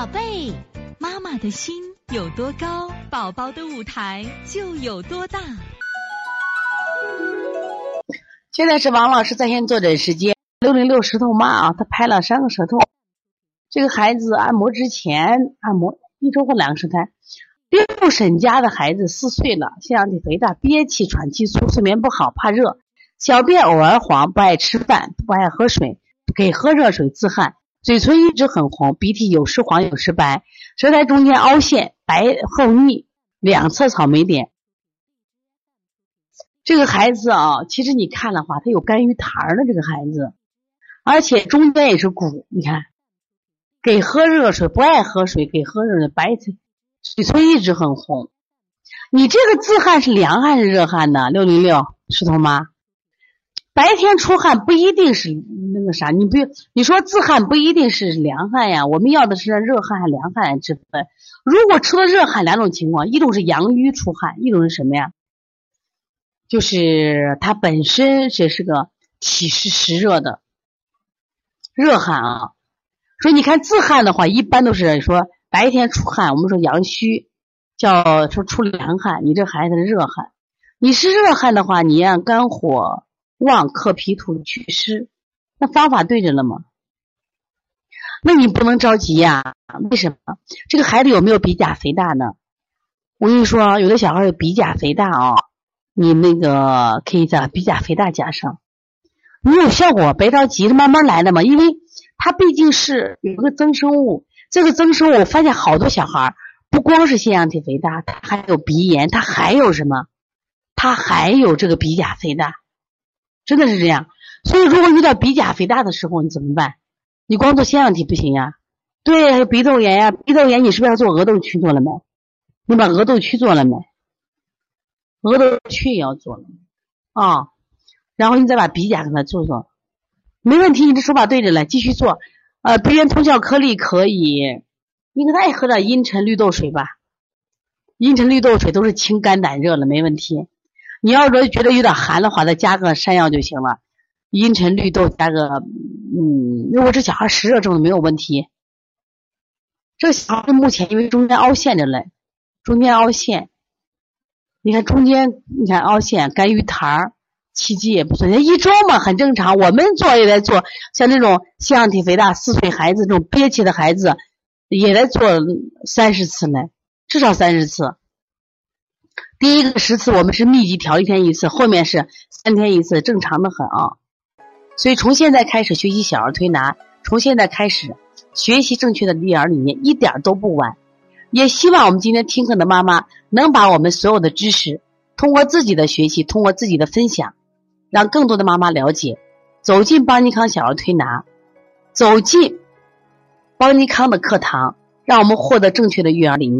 宝贝，妈妈的心有多高，宝宝的舞台就有多大。现在是王老师在线坐诊时间，六零六石头妈啊，她拍了三个舌头。这个孩子按摩之前按摩一周或两个舌苔。六婶家的孩子四岁了，腺样体肥大，憋气、喘气粗，睡眠不好，怕热，小便偶尔黄，不爱吃饭，不爱喝水，给喝热水自汗。嘴唇一直很红，鼻涕有时黄有时白，舌苔中间凹陷，白厚腻，两侧草莓点。这个孩子啊，其实你看的话，他有肝郁痰的这个孩子，而且中间也是鼓，你看，给喝热水不爱喝水，给喝热水白嘴嘴唇一直很红。你这个自汗是凉汗是热汗呢？六零六石头妈。白天出汗不一定是那个啥，你不你说自汗不一定是凉汗呀，我们要的是热汗还凉汗之分。如果出了热汗，两种情况，一种是阳瘀出汗，一种是什么呀？就是它本身这是个体湿湿热的热汗啊。所以你看自汗的话，一般都是说白天出汗，我们说阳虚，叫说出凉汗。你这孩子是热汗，你是热汗的话，你让肝火。旺克脾土祛湿，那方法对着了吗？那你不能着急呀？为什么？这个孩子有没有鼻甲肥大呢？我跟你说，有的小孩有鼻甲肥大啊，你那个可以在鼻甲肥大加上，你有效果，别着急，慢慢来的嘛。因为它毕竟是有一个增生物，这个增生物我发现好多小孩不光是腺样体肥大，他还有鼻炎，他还有什么？他还有这个鼻甲肥大。真的是这样，所以如果遇到鼻甲肥大的时候，你怎么办？你光做腺样体不行呀。对，还有鼻窦炎呀，鼻窦炎你是不是要做额窦区做了没？你把额窦区做了没？额窦区也要做了啊。然后你再把鼻甲给他做做，没问题，你的手法对着来，继续做。呃，鼻炎通窍颗粒可以，你给他也喝点茵陈绿豆水吧。茵陈绿豆水都是清肝胆热的，没问题。你要说觉得有点寒的话，再加个山药就行了。茵陈绿豆加个，嗯，如果这小孩湿热症没有问题。这小孩目前因为中间凹陷着嘞，中间凹陷，你看中间，你看凹陷，肝郁痰儿，气机也不错。一周嘛很正常，我们做也在做，像这种腺样体肥大四岁孩子这种憋气的孩子，也在做三十次呢，至少三十次。第一个十次我们是密集调一天一次，后面是三天一次，正常的很啊。所以从现在开始学习小儿推拿，从现在开始学习正确的育儿理念，一点都不晚。也希望我们今天听课的妈妈能把我们所有的知识，通过自己的学习，通过自己的分享，让更多的妈妈了解，走进邦尼康小儿推拿，走进邦尼康的课堂，让我们获得正确的育儿理念。